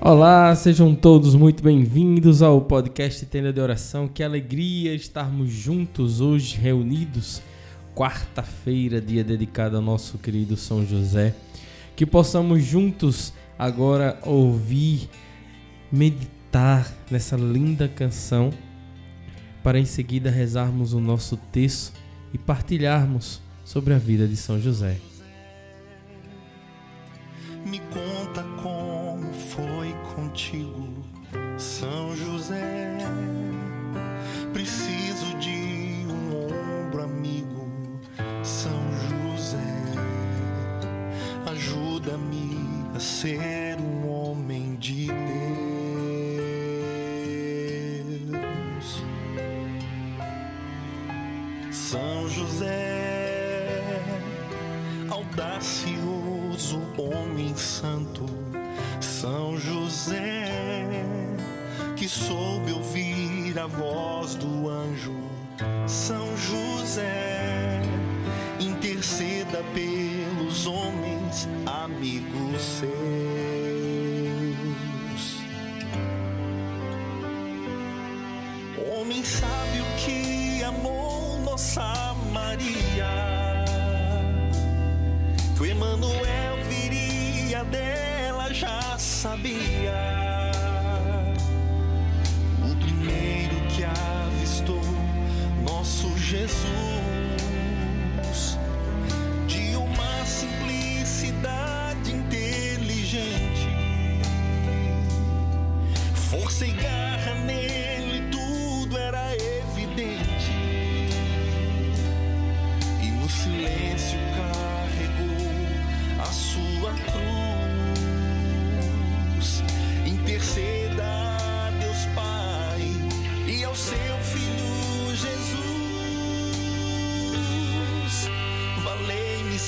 Olá, sejam todos muito bem-vindos ao podcast Tenda de Oração. Que alegria estarmos juntos hoje, reunidos, quarta-feira, dia dedicado ao nosso querido São José. Que possamos juntos agora ouvir, meditar nessa linda canção, para em seguida rezarmos o nosso texto e partilharmos sobre a vida de São José. Me conta ser um homem de Deus. São José, audacioso homem santo, São José, que soube ouvir a voz do anjo, nossa Maria, que o Emanuel viria dela já sabia. O primeiro que avistou nosso Jesus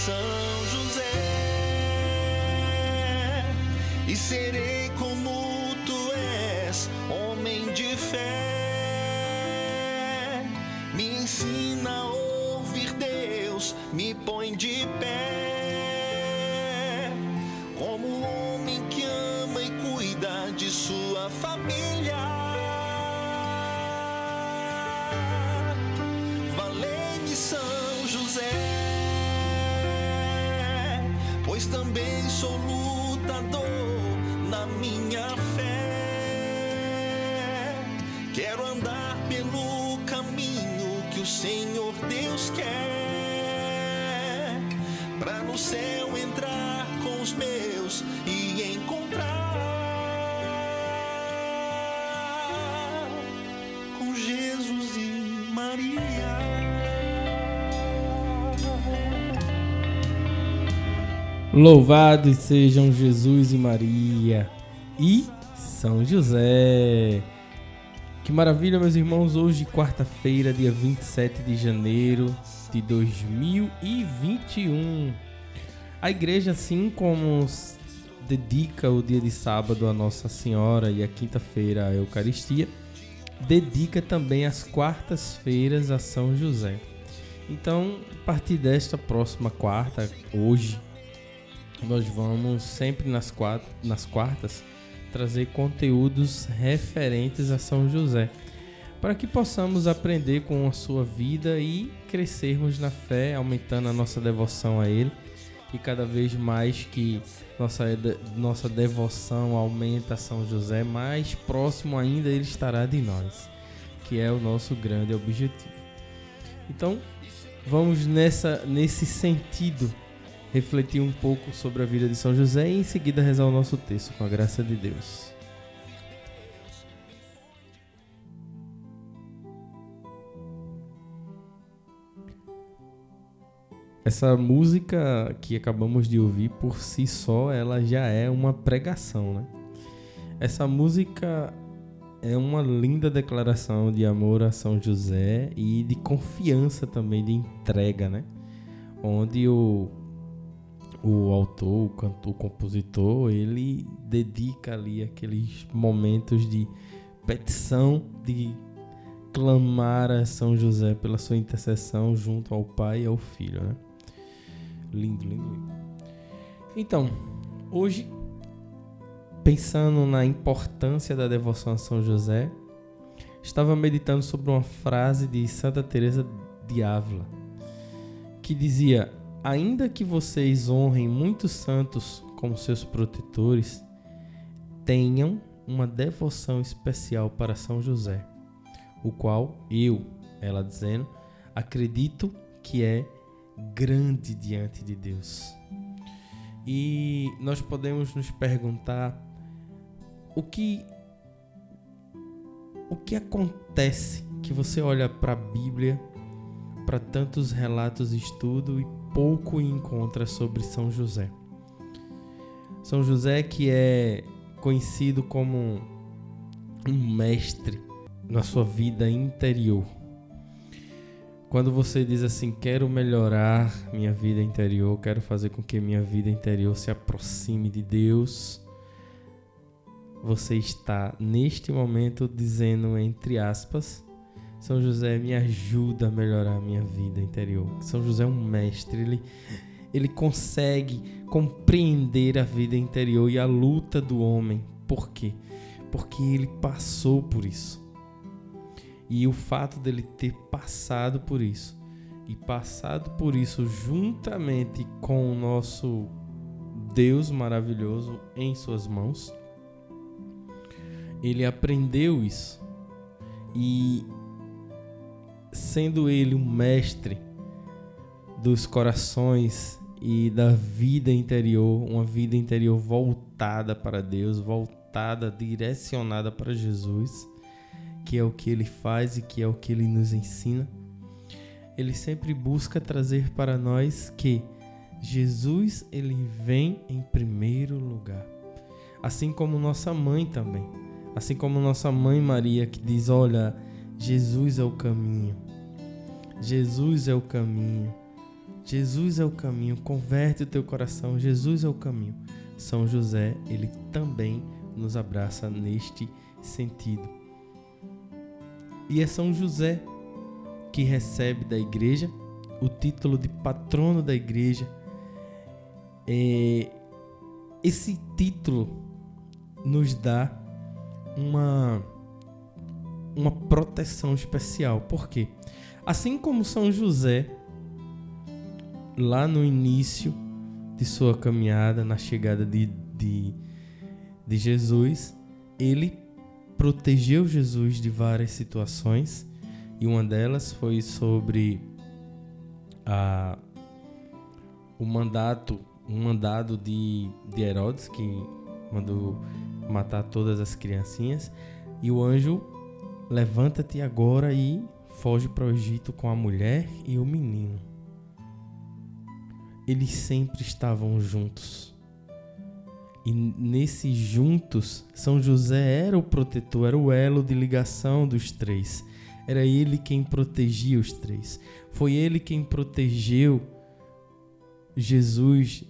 São José e serei como tu és, homem de fé. Me ensina a ouvir Deus, me põe de pé. Como homem que ama e cuida de sua família. Pois também sou lutador na minha fé. Quero andar pelo caminho que o Senhor Deus quer, para no céu entrar com os meus e encontrar com Jesus e Maria. Louvados sejam Jesus e Maria e São José. Que maravilha, meus irmãos, hoje, quarta-feira, dia 27 de janeiro de 2021. A igreja, assim como dedica o dia de sábado a Nossa Senhora e a quinta-feira a Eucaristia, dedica também as quartas-feiras a São José. Então, a partir desta próxima quarta, hoje, nós vamos sempre nas, quat- nas quartas trazer conteúdos referentes a São José, para que possamos aprender com a sua vida e crescermos na fé, aumentando a nossa devoção a Ele. E cada vez mais que nossa, nossa devoção aumenta a São José, mais próximo ainda Ele estará de nós, que é o nosso grande objetivo. Então, vamos nessa, nesse sentido refletir um pouco sobre a vida de São José e em seguida rezar o nosso texto com a graça de Deus. Essa música que acabamos de ouvir por si só, ela já é uma pregação, né? Essa música é uma linda declaração de amor a São José e de confiança também, de entrega, né? Onde o, o autor, o cantor, o compositor, ele dedica ali aqueles momentos de petição, de clamar a São José pela sua intercessão junto ao Pai e ao Filho, né? Lindo, lindo, lindo. Então, hoje pensando na importância da devoção a São José, estava meditando sobre uma frase de Santa Teresa de Ávila, que dizia: "Ainda que vocês honrem muitos santos como seus protetores, tenham uma devoção especial para São José, o qual eu, ela dizendo, acredito que é grande diante de Deus." E nós podemos nos perguntar o que o que acontece que você olha para a Bíblia, para tantos relatos e estudo e pouco encontra sobre São José. São José que é conhecido como um mestre na sua vida interior. Quando você diz assim, quero melhorar minha vida interior, quero fazer com que minha vida interior se aproxime de Deus, você está neste momento dizendo entre aspas, São José me ajuda a melhorar a minha vida interior. São José é um mestre, ele ele consegue compreender a vida interior e a luta do homem. Por quê? Porque ele passou por isso. E o fato dele ter passado por isso e passado por isso juntamente com o nosso Deus maravilhoso em suas mãos, ele aprendeu isso. E sendo ele um mestre dos corações e da vida interior, uma vida interior voltada para Deus, voltada, direcionada para Jesus, que é o que ele faz e que é o que ele nos ensina, ele sempre busca trazer para nós que Jesus ele vem em primeiro lugar. Assim como nossa mãe também. Assim como nossa mãe Maria que diz: "Olha, Jesus é o caminho. Jesus é o caminho. Jesus é o caminho. Converte o teu coração. Jesus é o caminho." São José, ele também nos abraça neste sentido. E é São José que recebe da igreja o título de patrono da igreja. É, esse título nos dá uma, uma proteção especial. Por quê? Assim como São José, lá no início de sua caminhada, na chegada de, de, de Jesus, ele protegeu Jesus de várias situações e uma delas foi sobre a, o mandato, um mandado de, de Herodes que mandou matar todas as criancinhas e o anjo levanta-te agora e foge para o Egito com a mulher e o menino. Eles sempre estavam juntos. E nesses juntos, São José era o protetor, era o elo de ligação dos três. Era ele quem protegia os três. Foi ele quem protegeu Jesus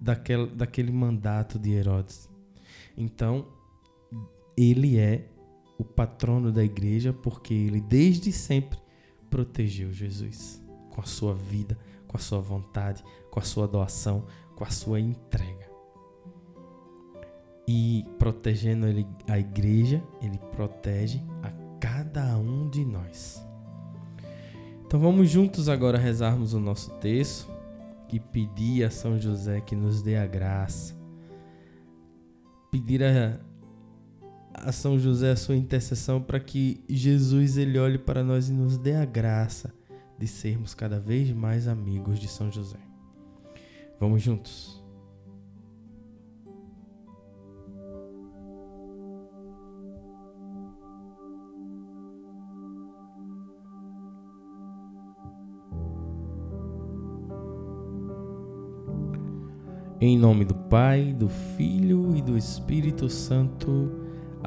daquele, daquele mandato de Herodes. Então, ele é o patrono da igreja porque ele desde sempre protegeu Jesus com a sua vida, com a sua vontade, com a sua doação, com a sua entrega. E protegendo a igreja, ele protege a cada um de nós. Então vamos juntos agora rezarmos o nosso texto e pedir a São José que nos dê a graça. Pedir a, a São José a sua intercessão para que Jesus ele olhe para nós e nos dê a graça de sermos cada vez mais amigos de São José. Vamos juntos. Em nome do Pai, do Filho e do Espírito Santo.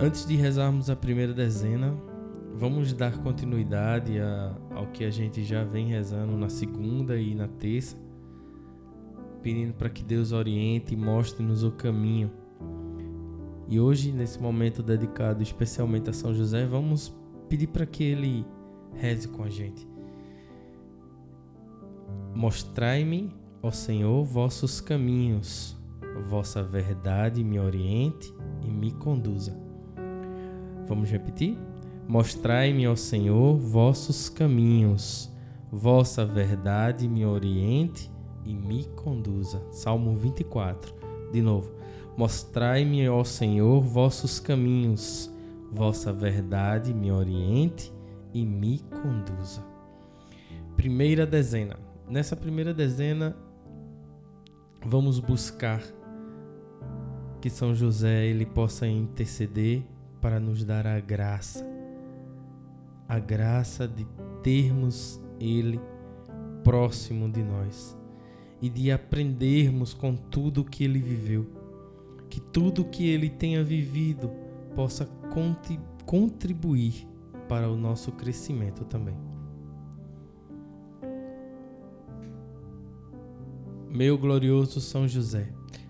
Antes de rezarmos a primeira dezena, vamos dar continuidade a, ao que a gente já vem rezando na segunda e na terça, pedindo para que Deus oriente e mostre-nos o caminho. E hoje, nesse momento dedicado especialmente a São José, vamos pedir para que ele reze com a gente. Mostrai-me, ó Senhor, vossos caminhos, vossa verdade me oriente e me conduza. Vamos repetir? Mostrai-me, ó Senhor, vossos caminhos, vossa verdade me oriente e me conduza. Salmo 24. De novo. Mostrai-me, ó Senhor, vossos caminhos, vossa verdade me oriente e me conduza. Primeira dezena. Nessa primeira dezena, vamos buscar que São José ele possa interceder para nos dar a graça, a graça de termos ele próximo de nós e de aprendermos com tudo que ele viveu, que tudo que ele tenha vivido possa contribuir para o nosso crescimento também. Meu glorioso São José,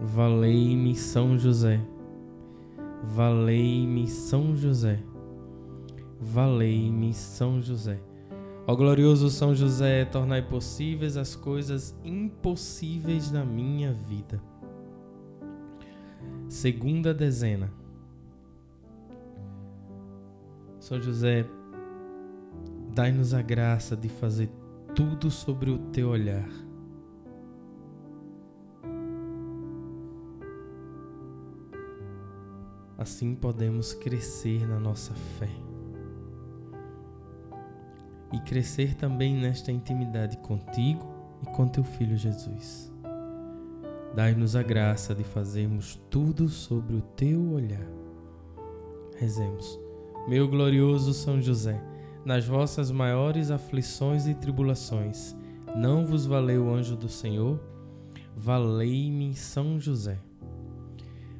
Valei-me São José. Valei-me São José. Valei-me São José. Ó glorioso São José, tornai possíveis as coisas impossíveis na minha vida. Segunda dezena. São José, dai-nos a graça de fazer tudo sobre o teu olhar Assim podemos crescer na nossa fé e crescer também nesta intimidade contigo e com teu Filho Jesus. Dai-nos a graça de fazermos tudo sobre o teu olhar. Rezemos. Meu glorioso São José, nas vossas maiores aflições e tribulações, não vos valeu o anjo do Senhor? Valei-me São José.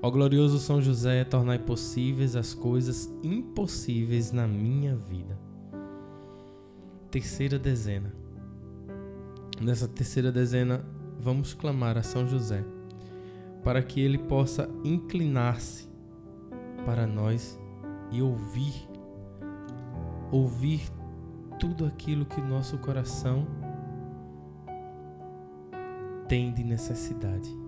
Ó glorioso São José, tornai possíveis as coisas impossíveis na minha vida. Terceira dezena. Nessa terceira dezena, vamos clamar a São José para que ele possa inclinar-se para nós e ouvir ouvir tudo aquilo que nosso coração tem de necessidade.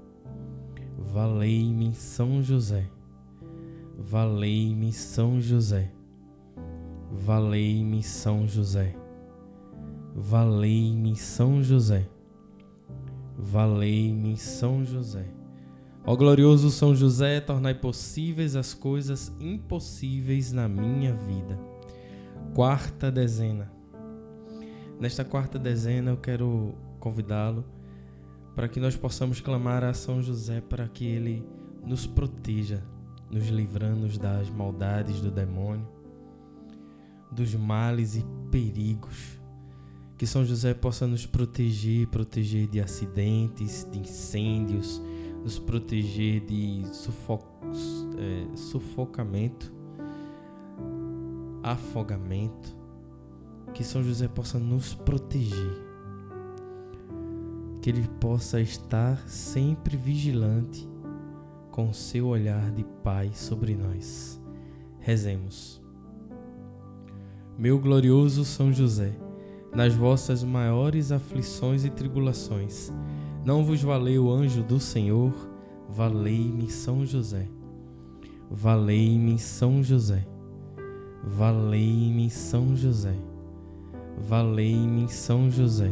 Valei-me São José. Valei-me São José. Valei-me São José. Valei-me São José. Valei-me São José. Ó glorioso São José, tornai possíveis as coisas impossíveis na minha vida. Quarta dezena. Nesta quarta dezena eu quero convidá-lo para que nós possamos clamar a São José para que ele nos proteja, nos livrando das maldades do demônio, dos males e perigos. Que São José possa nos proteger, proteger de acidentes, de incêndios, nos proteger de é, sufocamento, afogamento que São José possa nos proteger, que ele possa estar sempre vigilante com seu olhar de Pai sobre nós. Rezemos. Meu glorioso São José, nas vossas maiores aflições e tribulações, não vos valeu o anjo do Senhor? Valei-me São José. Valei-me São José. Valei-me São José. Valei-me São José.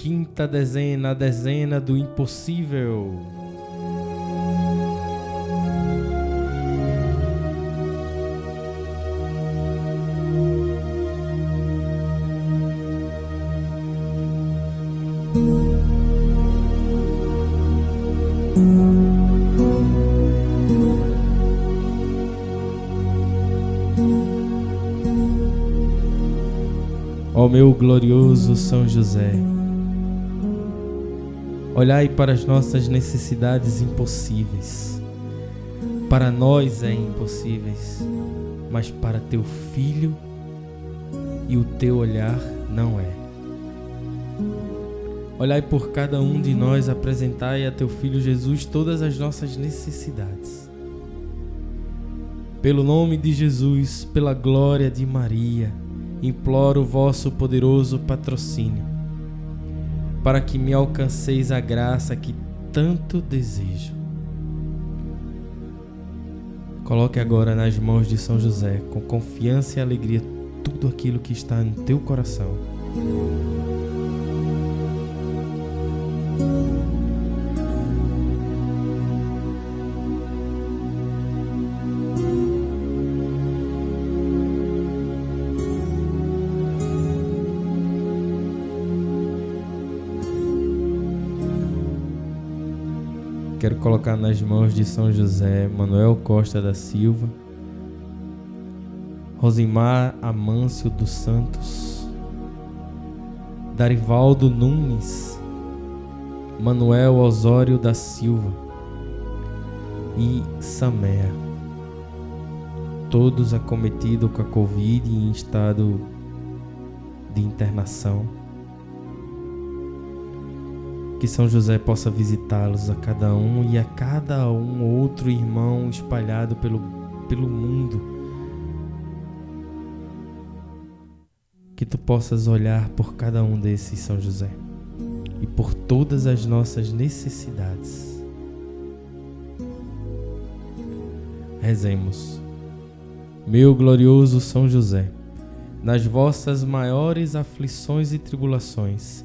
quinta dezena, a dezena do impossível. Ó meu glorioso São José, Olhai para as nossas necessidades impossíveis. Para nós é impossíveis, mas para teu filho e o teu olhar não é. Olhai por cada um de nós, apresentai a teu filho Jesus todas as nossas necessidades. Pelo nome de Jesus, pela glória de Maria, imploro o vosso poderoso patrocínio para que me alcanceis a graça que tanto desejo. Coloque agora nas mãos de São José, com confiança e alegria, tudo aquilo que está no teu coração. Quero colocar nas mãos de São José Manuel Costa da Silva, Rosimar Amâncio dos Santos, Darivaldo Nunes, Manuel Osório da Silva e Samea, todos acometidos com a Covid em estado de internação que São José possa visitá-los a cada um e a cada um outro irmão espalhado pelo, pelo mundo. Que tu possas olhar por cada um desses, São José, e por todas as nossas necessidades. Rezemos. Meu glorioso São José, nas vossas maiores aflições e tribulações,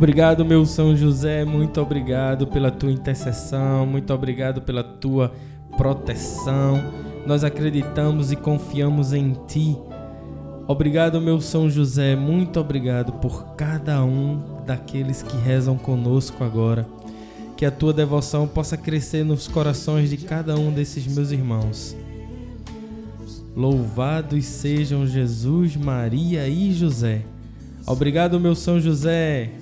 Obrigado, meu São José, muito obrigado pela tua intercessão, muito obrigado pela tua proteção. Nós acreditamos e confiamos em ti. Obrigado, meu São José, muito obrigado por cada um daqueles que rezam conosco agora. Que a tua devoção possa crescer nos corações de cada um desses meus irmãos. Louvados sejam Jesus, Maria e José. Obrigado, meu São José.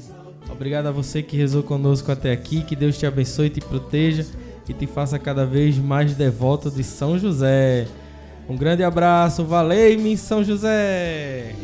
Obrigado a você que rezou conosco até aqui. Que Deus te abençoe te proteja e te faça cada vez mais devoto de São José. Um grande abraço, valei-me São José!